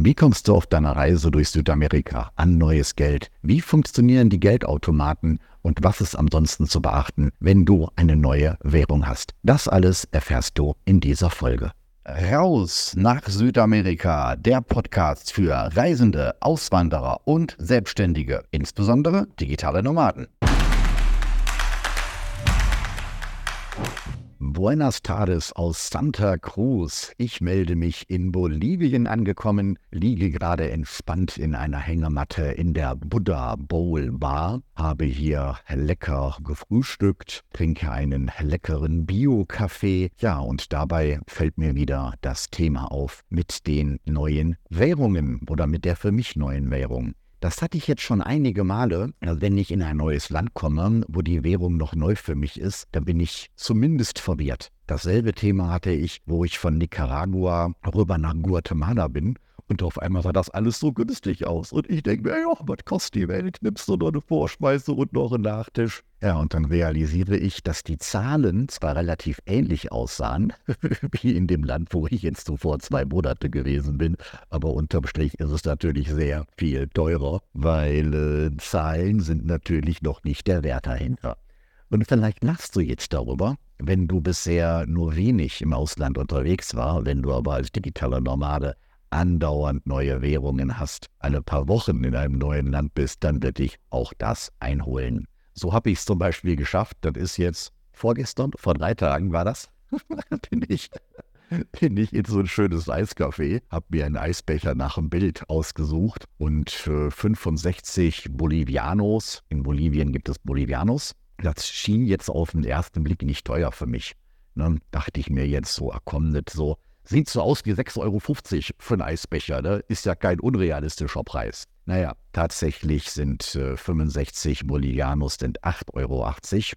Wie kommst du auf deiner Reise durch Südamerika an neues Geld? Wie funktionieren die Geldautomaten? Und was ist ansonsten zu beachten, wenn du eine neue Währung hast? Das alles erfährst du in dieser Folge. Raus nach Südamerika, der Podcast für Reisende, Auswanderer und Selbstständige, insbesondere digitale Nomaden. Buenas tardes aus Santa Cruz. Ich melde mich in Bolivien angekommen, liege gerade entspannt in einer Hängematte in der Buddha Bowl Bar, habe hier lecker gefrühstückt, trinke einen leckeren Bio-Kaffee. Ja, und dabei fällt mir wieder das Thema auf mit den neuen Währungen oder mit der für mich neuen Währung. Das hatte ich jetzt schon einige Male. Also wenn ich in ein neues Land komme, wo die Währung noch neu für mich ist, dann bin ich zumindest verwirrt. Dasselbe Thema hatte ich, wo ich von Nicaragua rüber nach Guatemala bin und auf einmal sah das alles so günstig aus. Und ich denke mir, ja, was kostet die Welt? Nimmst du noch eine Vorspeise und noch einen Nachtisch? Ja, und dann realisiere ich, dass die Zahlen zwar relativ ähnlich aussahen, wie in dem Land, wo ich jetzt so vor zwei Monate gewesen bin, aber unterm Strich ist es natürlich sehr viel teurer, weil äh, Zahlen sind natürlich noch nicht der Wert dahinter. Und vielleicht lachst du jetzt darüber, wenn du bisher nur wenig im Ausland unterwegs war, wenn du aber als digitaler Nomade andauernd neue Währungen hast, eine paar Wochen in einem neuen Land bist, dann wird dich auch das einholen. So habe ich es zum Beispiel geschafft. Das ist jetzt vorgestern, vor drei Tagen war das, bin ich bin ich in so ein schönes Eiscafé, habe mir einen Eisbecher nach dem Bild ausgesucht und für 65 Bolivianos, in Bolivien gibt es Bolivianos, das schien jetzt auf den ersten Blick nicht teuer für mich. Ne? Dachte ich mir jetzt so, ach komm, nicht so Sieht so aus wie 6,50 Euro für einen Eisbecher, ne? Ist ja kein unrealistischer Preis. Naja, tatsächlich sind äh, 65 Bolivianos sind 8,80 Euro.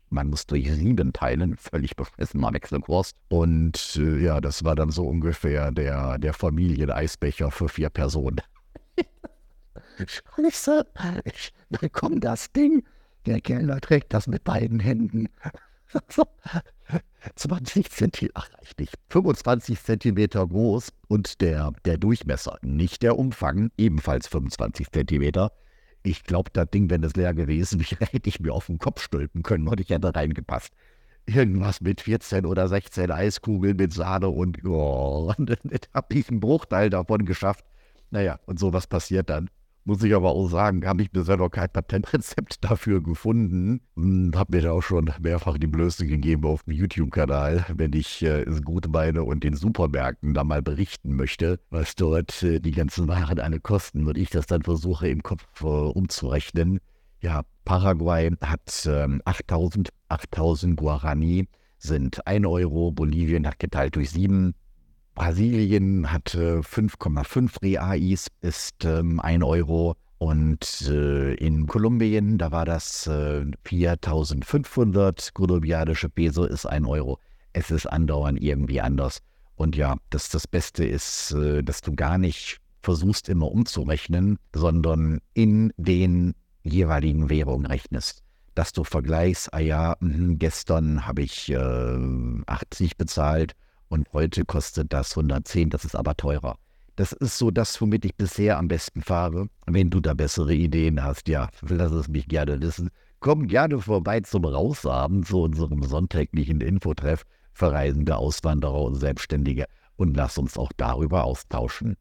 Man muss durch sieben teilen, völlig befressener Wechselkurs. Und äh, ja, das war dann so ungefähr der, der Familieneisbecher für vier Personen. Scheiße, ich bekomme das Ding. Der Kellner trägt das mit beiden Händen. 20 Zentimeter, ach nicht, 25 Zentimeter groß und der, der Durchmesser, nicht der Umfang, ebenfalls 25 Zentimeter. Ich glaube, das Ding, wenn es leer gewesen wäre, hätte ich mir auf den Kopf stülpen können und ich hätte reingepasst. Irgendwas mit 14 oder 16 Eiskugeln mit Sahne und, oh, und dann habe ich einen Bruchteil davon geschafft. Naja, und sowas passiert dann. Muss ich aber auch sagen, habe ich bisher noch kein Patentrezept dafür gefunden. Hm, habe mir da auch schon mehrfach die Blöße gegeben auf dem YouTube-Kanal, wenn ich äh, es gut meine und den Supermärkten da mal berichten möchte, was dort äh, die ganzen Waren alle kosten und ich das dann versuche im Kopf äh, umzurechnen. Ja, Paraguay hat ähm, 8000, 8000 Guarani sind 1 Euro, Bolivien hat geteilt durch 7, Brasilien hat 5,5 Reais, ist ähm, 1 Euro. Und äh, in Kolumbien, da war das äh, 4500 kolumbianische Peso, ist 1 Euro. Es ist andauernd irgendwie anders. Und ja, das, das Beste ist, äh, dass du gar nicht versuchst immer umzurechnen, sondern in den jeweiligen Währungen rechnest. Dass du vergleichst, ah ja, mh, gestern habe ich 80 äh, bezahlt und heute kostet das 110, das ist aber teurer. Das ist so das, womit ich bisher am besten fahre. Wenn du da bessere Ideen hast, ja, lass es mich gerne wissen. Komm gerne vorbei zum Rausabend zu unserem sonntäglichen Infotreff für reisende Auswanderer und Selbstständige und lass uns auch darüber austauschen.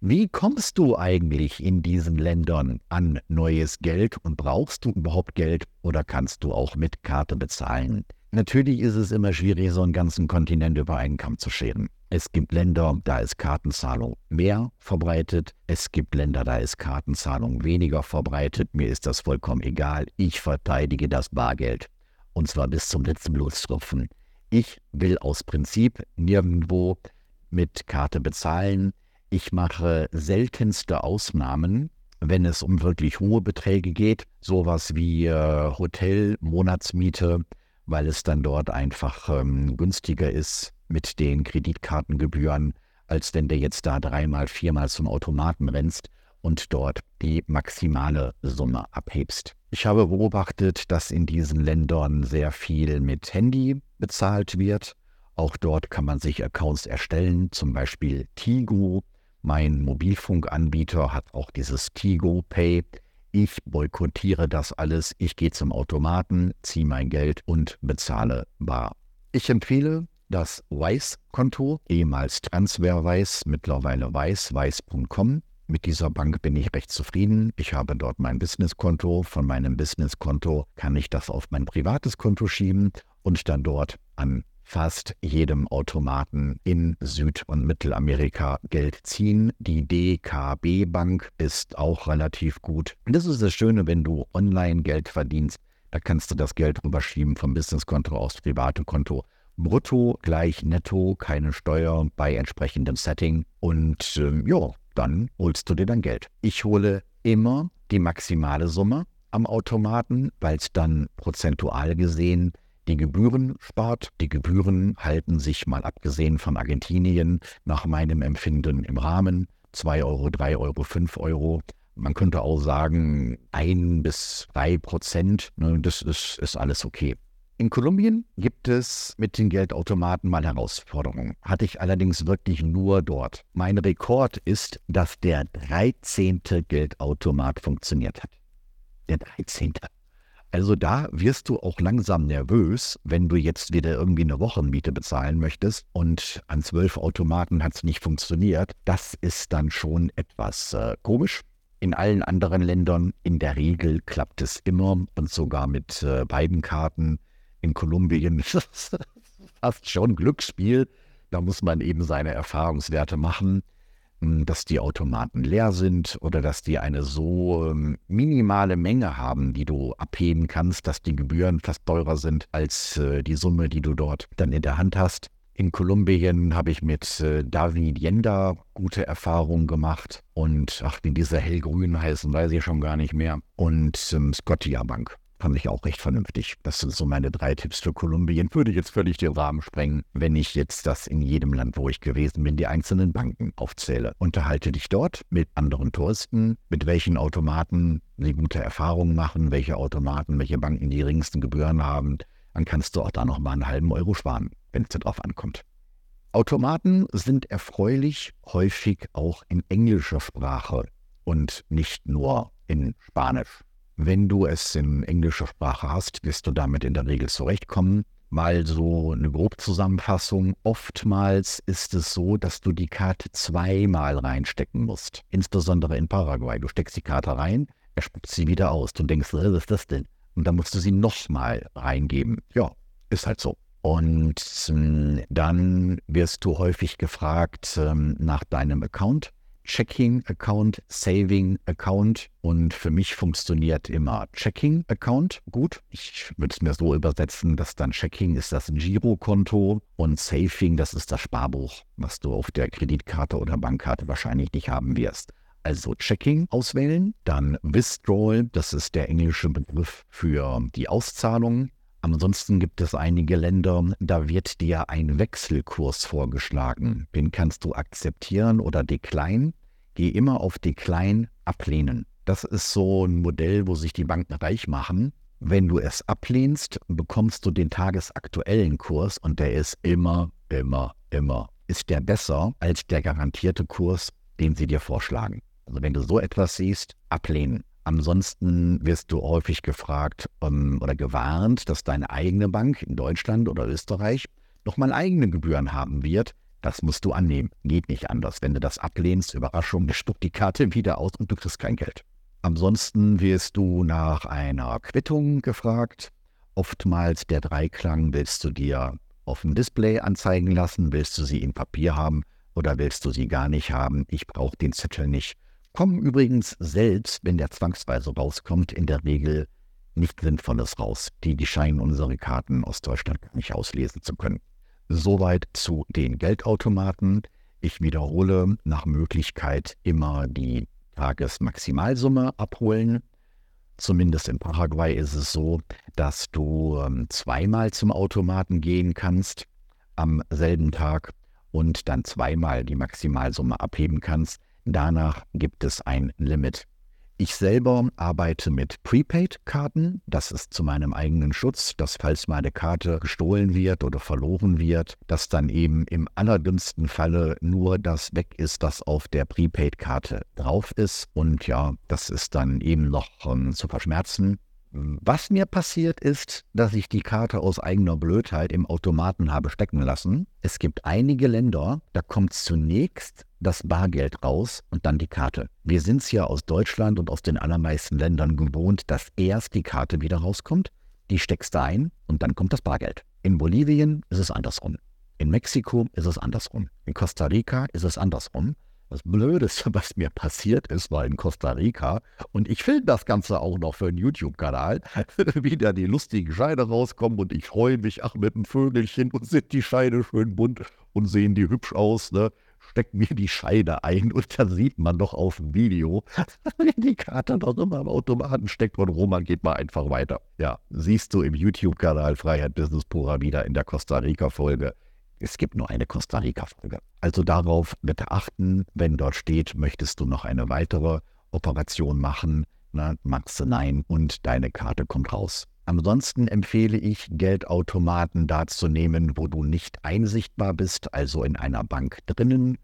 Wie kommst du eigentlich in diesen Ländern an neues Geld und brauchst du überhaupt Geld oder kannst du auch mit Karte bezahlen? Natürlich ist es immer schwierig, so einen ganzen Kontinent über einen Kamm zu scheren. Es gibt Länder, da ist Kartenzahlung mehr verbreitet. Es gibt Länder, da ist Kartenzahlung weniger verbreitet. Mir ist das vollkommen egal. Ich verteidige das Bargeld. Und zwar bis zum letzten Blutstropfen. Ich will aus Prinzip nirgendwo mit Karte bezahlen. Ich mache seltenste Ausnahmen, wenn es um wirklich hohe Beträge geht. Sowas wie äh, Hotel, Monatsmiete, weil es dann dort einfach ähm, günstiger ist mit den Kreditkartengebühren, als wenn du jetzt da dreimal, viermal zum Automaten rennst und dort die maximale Summe abhebst. Ich habe beobachtet, dass in diesen Ländern sehr viel mit Handy bezahlt wird. Auch dort kann man sich Accounts erstellen, zum Beispiel Tigu. Mein Mobilfunkanbieter hat auch dieses Tigo Pay. Ich boykottiere das alles. Ich gehe zum Automaten, ziehe mein Geld und bezahle bar. Ich empfehle das Weiß-Konto, ehemals Transferweiß, mittlerweile weiß. Mit dieser Bank bin ich recht zufrieden. Ich habe dort mein Businesskonto. Von meinem Businesskonto kann ich das auf mein privates Konto schieben und dann dort an fast jedem Automaten in Süd- und Mittelamerika Geld ziehen. Die DKB Bank ist auch relativ gut. Das ist das Schöne, wenn du online Geld verdienst. Da kannst du das Geld rüberschieben vom Businesskonto aufs private Konto. Brutto gleich netto, keine Steuer bei entsprechendem Setting. Und äh, ja, dann holst du dir dein Geld. Ich hole immer die maximale Summe am Automaten, weil es dann prozentual gesehen die Gebühren spart. Die Gebühren halten sich mal abgesehen von Argentinien nach meinem Empfinden im Rahmen. 2 Euro, 3 Euro, 5 Euro. Man könnte auch sagen, ein bis drei Prozent. Ne, das ist, ist alles okay. In Kolumbien gibt es mit den Geldautomaten mal Herausforderungen. Hatte ich allerdings wirklich nur dort. Mein Rekord ist, dass der 13. Geldautomat funktioniert hat. Der 13. Also da wirst du auch langsam nervös, wenn du jetzt wieder irgendwie eine Wochenmiete bezahlen möchtest und an zwölf Automaten hat es nicht funktioniert. Das ist dann schon etwas äh, komisch. In allen anderen Ländern in der Regel klappt es immer und sogar mit äh, beiden Karten in Kolumbien fast schon Glücksspiel. Da muss man eben seine Erfahrungswerte machen, dass die Automaten leer sind oder dass die eine so ähm, minimale Menge haben, die du abheben kannst, dass die Gebühren fast teurer sind als äh, die Summe, die du dort dann in der Hand hast. In Kolumbien habe ich mit äh, David Yenda gute Erfahrungen gemacht und ach, wie diese hellgrün heißen, weiß ich schon gar nicht mehr. Und ähm, Scotia Bank fand ich auch recht vernünftig. Das sind so meine drei Tipps für Kolumbien. Würde jetzt völlig den Rahmen sprengen, wenn ich jetzt das in jedem Land, wo ich gewesen bin, die einzelnen Banken aufzähle. Unterhalte dich dort mit anderen Touristen, mit welchen Automaten sie gute Erfahrungen machen, welche Automaten, welche Banken die geringsten Gebühren haben. Dann kannst du auch da nochmal einen halben Euro sparen, wenn es darauf ankommt. Automaten sind erfreulich häufig auch in englischer Sprache und nicht nur in Spanisch. Wenn du es in englischer Sprache hast, wirst du damit in der Regel zurechtkommen. Mal so eine Grobzusammenfassung. Oftmals ist es so, dass du die Karte zweimal reinstecken musst. Insbesondere in Paraguay. Du steckst die Karte rein, er spuckt sie wieder aus. Du denkst, was ist das denn? Und dann musst du sie nochmal reingeben. Ja, ist halt so. Und ähm, dann wirst du häufig gefragt ähm, nach deinem Account. Checking-Account, Saving-Account und für mich funktioniert immer Checking-Account gut. Ich würde es mir so übersetzen, dass dann Checking ist das Girokonto und Saving, das ist das Sparbuch, was du auf der Kreditkarte oder Bankkarte wahrscheinlich nicht haben wirst. Also Checking auswählen, dann Withdrawal, das ist der englische Begriff für die Auszahlung. Ansonsten gibt es einige Länder, da wird dir ein Wechselkurs vorgeschlagen. Den kannst du akzeptieren oder decline. Geh immer auf Decline ablehnen. Das ist so ein Modell, wo sich die Banken reich machen. Wenn du es ablehnst, bekommst du den tagesaktuellen Kurs und der ist immer, immer, immer, ist der besser als der garantierte Kurs, den sie dir vorschlagen. Also wenn du so etwas siehst, ablehnen. Ansonsten wirst du häufig gefragt um, oder gewarnt, dass deine eigene Bank in Deutschland oder Österreich nochmal eigene Gebühren haben wird. Das musst du annehmen. Geht nicht anders. Wenn du das ablehnst, Überraschung, spuckt die Karte wieder aus und du kriegst kein Geld. Ansonsten wirst du nach einer Quittung gefragt. Oftmals der Dreiklang willst du dir auf dem Display anzeigen lassen, willst du sie in Papier haben oder willst du sie gar nicht haben. Ich brauche den Zettel nicht kommen übrigens selbst, wenn der zwangsweise rauskommt, in der Regel nicht Sinnvolles raus. Die, die scheinen unsere Karten aus Deutschland nicht auslesen zu können. Soweit zu den Geldautomaten. Ich wiederhole nach Möglichkeit immer die Tagesmaximalsumme abholen. Zumindest in Paraguay ist es so, dass du ähm, zweimal zum Automaten gehen kannst am selben Tag und dann zweimal die Maximalsumme abheben kannst. Danach gibt es ein Limit. Ich selber arbeite mit Prepaid-Karten. Das ist zu meinem eigenen Schutz, dass falls meine Karte gestohlen wird oder verloren wird, dass dann eben im allerdümmsten Falle nur das weg ist, das auf der Prepaid-Karte drauf ist. Und ja, das ist dann eben noch ähm, zu verschmerzen. Was mir passiert ist, dass ich die Karte aus eigener Blödheit im Automaten habe stecken lassen. Es gibt einige Länder, da kommt zunächst das Bargeld raus und dann die Karte. Wir sind es ja aus Deutschland und aus den allermeisten Ländern gewohnt, dass erst die Karte wieder rauskommt, die steckst du ein und dann kommt das Bargeld. In Bolivien ist es andersrum. In Mexiko ist es andersrum. In Costa Rica ist es andersrum. Das Blödeste, was mir passiert ist, war in Costa Rica. Und ich filme das Ganze auch noch für einen YouTube-Kanal, wie da die lustigen Scheine rauskommen. Und ich freue mich, ach, mit dem Vögelchen und sind die Scheine schön bunt und sehen die hübsch aus. Ne? Steck mir die Scheine ein und da sieht man doch auf dem Video, wie die Karte noch immer im Automaten steckt und Roman geht mal einfach weiter. Ja, siehst du im YouTube-Kanal Freiheit Business Pura wieder in der Costa Rica-Folge. Es gibt nur eine Costa Rica-Folge. Also darauf bitte achten, wenn dort steht, möchtest du noch eine weitere Operation machen, na, machst du nein und deine Karte kommt raus. Ansonsten empfehle ich, Geldautomaten da zu nehmen, wo du nicht einsichtbar bist, also in einer Bank drinnen.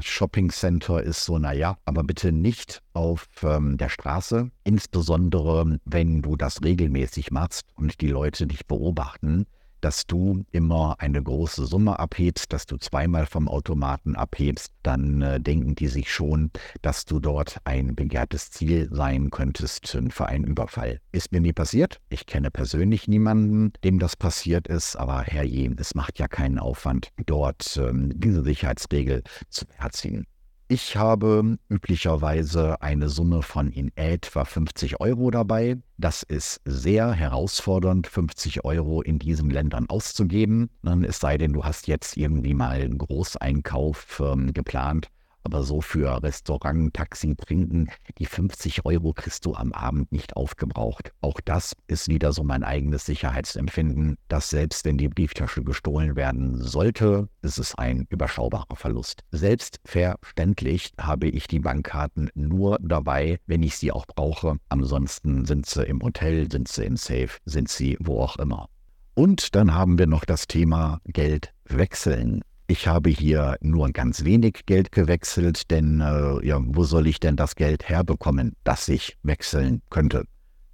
Shopping Center ist so, naja, aber bitte nicht auf ähm, der Straße, insbesondere wenn du das regelmäßig machst und die Leute dich beobachten dass du immer eine große Summe abhebst, dass du zweimal vom Automaten abhebst, dann äh, denken die sich schon, dass du dort ein begehrtes Ziel sein könntest für einen Überfall. Ist mir nie passiert. Ich kenne persönlich niemanden, dem das passiert ist, aber herrje, es macht ja keinen Aufwand, dort ähm, diese Sicherheitsregel zu beherzigen. Ich habe üblicherweise eine Summe von in etwa 50 Euro dabei. Das ist sehr herausfordernd, 50 Euro in diesen Ländern auszugeben. Es sei denn, du hast jetzt irgendwie mal einen Großeinkauf ähm, geplant aber so für Restaurant, Taxi, Trinken, die 50 Euro kriegst du am Abend nicht aufgebraucht. Auch das ist wieder so mein eigenes Sicherheitsempfinden, dass selbst wenn die Brieftasche gestohlen werden sollte, ist es ein überschaubarer Verlust. Selbstverständlich habe ich die Bankkarten nur dabei, wenn ich sie auch brauche. Ansonsten sind sie im Hotel, sind sie im Safe, sind sie wo auch immer. Und dann haben wir noch das Thema Geld wechseln. Ich habe hier nur ganz wenig Geld gewechselt, denn äh, ja, wo soll ich denn das Geld herbekommen, das ich wechseln könnte?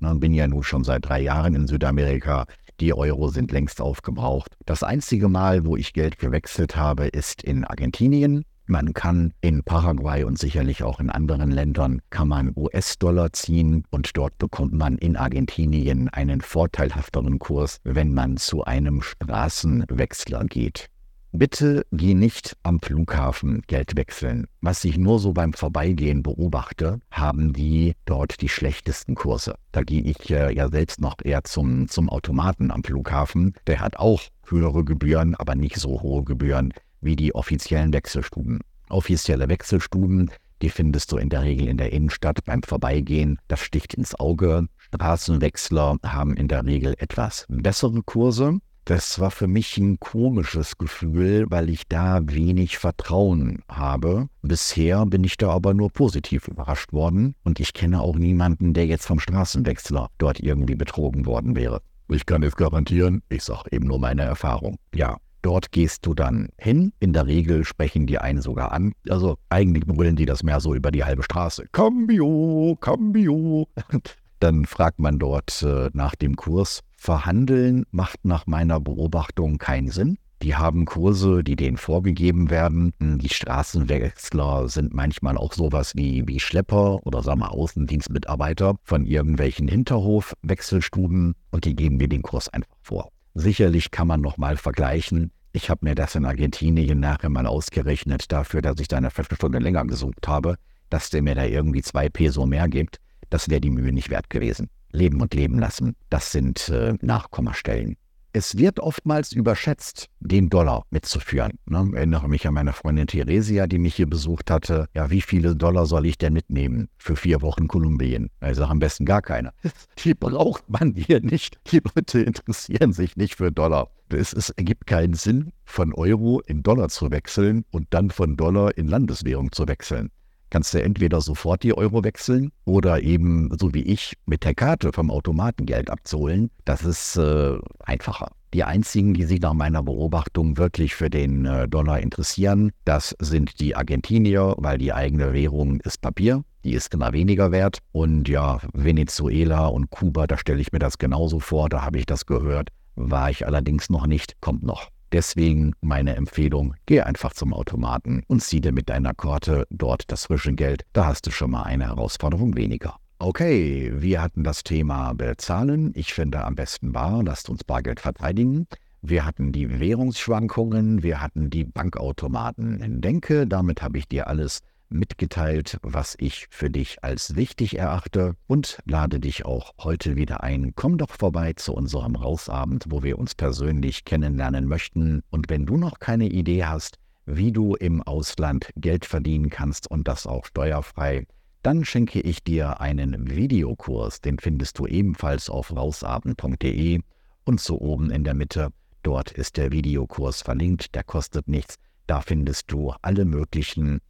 Ich bin ja nun schon seit drei Jahren in Südamerika. Die Euro sind längst aufgebraucht. Das einzige Mal, wo ich Geld gewechselt habe, ist in Argentinien. Man kann in Paraguay und sicherlich auch in anderen Ländern kann man US-Dollar ziehen und dort bekommt man in Argentinien einen vorteilhafteren Kurs, wenn man zu einem Straßenwechsler geht. Bitte geh nicht am Flughafen Geld wechseln. Was ich nur so beim Vorbeigehen beobachte, haben die dort die schlechtesten Kurse. Da gehe ich äh, ja selbst noch eher zum, zum Automaten am Flughafen. Der hat auch höhere Gebühren, aber nicht so hohe Gebühren wie die offiziellen Wechselstuben. Offizielle Wechselstuben, die findest du in der Regel in der Innenstadt beim Vorbeigehen. Das sticht ins Auge. Straßenwechsler haben in der Regel etwas bessere Kurse. Das war für mich ein komisches Gefühl, weil ich da wenig Vertrauen habe. Bisher bin ich da aber nur positiv überrascht worden und ich kenne auch niemanden, der jetzt vom Straßenwechsler dort irgendwie betrogen worden wäre. Ich kann es garantieren, ich sage eben nur meine Erfahrung. Ja, Dort gehst du dann hin. In der Regel sprechen die einen sogar an. Also eigentlich brüllen die das mehr so über die halbe Straße. Cambio, Cambio. Dann fragt man dort äh, nach dem Kurs. Verhandeln macht nach meiner Beobachtung keinen Sinn. Die haben Kurse, die denen vorgegeben werden. Die Straßenwechsler sind manchmal auch sowas wie, wie Schlepper oder sagen wir Außendienstmitarbeiter von irgendwelchen Hinterhofwechselstuben und die geben mir den Kurs einfach vor. Sicherlich kann man nochmal vergleichen. Ich habe mir das in Argentinien nachher mal ausgerechnet dafür, dass ich da eine Viertelstunde länger gesucht habe, dass der mir da irgendwie zwei Peso mehr gibt das wäre die Mühe nicht wert gewesen. Leben und leben lassen, das sind äh, Nachkommastellen. Es wird oftmals überschätzt, den Dollar mitzuführen. Ne? Ich erinnere mich an meine Freundin Theresia, die mich hier besucht hatte. Ja, wie viele Dollar soll ich denn mitnehmen für vier Wochen Kolumbien? Ich sage am besten gar keine. Die braucht man hier nicht. Die Leute interessieren sich nicht für Dollar. Es, es ergibt keinen Sinn, von Euro in Dollar zu wechseln und dann von Dollar in Landeswährung zu wechseln. Kannst du entweder sofort die Euro wechseln oder eben, so wie ich, mit der Karte vom Automaten Geld abzuholen. Das ist äh, einfacher. Die einzigen, die sich nach meiner Beobachtung wirklich für den äh, Dollar interessieren, das sind die Argentinier, weil die eigene Währung ist Papier. Die ist immer weniger wert. Und ja, Venezuela und Kuba, da stelle ich mir das genauso vor. Da habe ich das gehört. War ich allerdings noch nicht, kommt noch. Deswegen meine Empfehlung, geh einfach zum Automaten und zieh dir mit deiner Karte dort das frische Geld. Da hast du schon mal eine Herausforderung weniger. Okay, wir hatten das Thema Bezahlen. Ich finde am besten war, lasst uns Bargeld verteidigen. Wir hatten die Währungsschwankungen, wir hatten die Bankautomaten. Denke, damit habe ich dir alles mitgeteilt, was ich für dich als wichtig erachte und lade dich auch heute wieder ein. Komm doch vorbei zu unserem Rausabend, wo wir uns persönlich kennenlernen möchten. Und wenn du noch keine Idee hast, wie du im Ausland Geld verdienen kannst und das auch steuerfrei, dann schenke ich dir einen Videokurs, den findest du ebenfalls auf rausabend.de und so oben in der Mitte. Dort ist der Videokurs verlinkt, der kostet nichts. Da findest du alle möglichen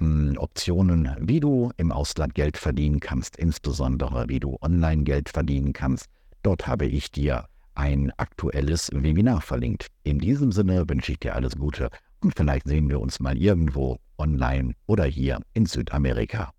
Optionen, wie du im Ausland Geld verdienen kannst, insbesondere wie du online Geld verdienen kannst. Dort habe ich dir ein aktuelles Webinar verlinkt. In diesem Sinne wünsche ich dir alles Gute und vielleicht sehen wir uns mal irgendwo online oder hier in Südamerika.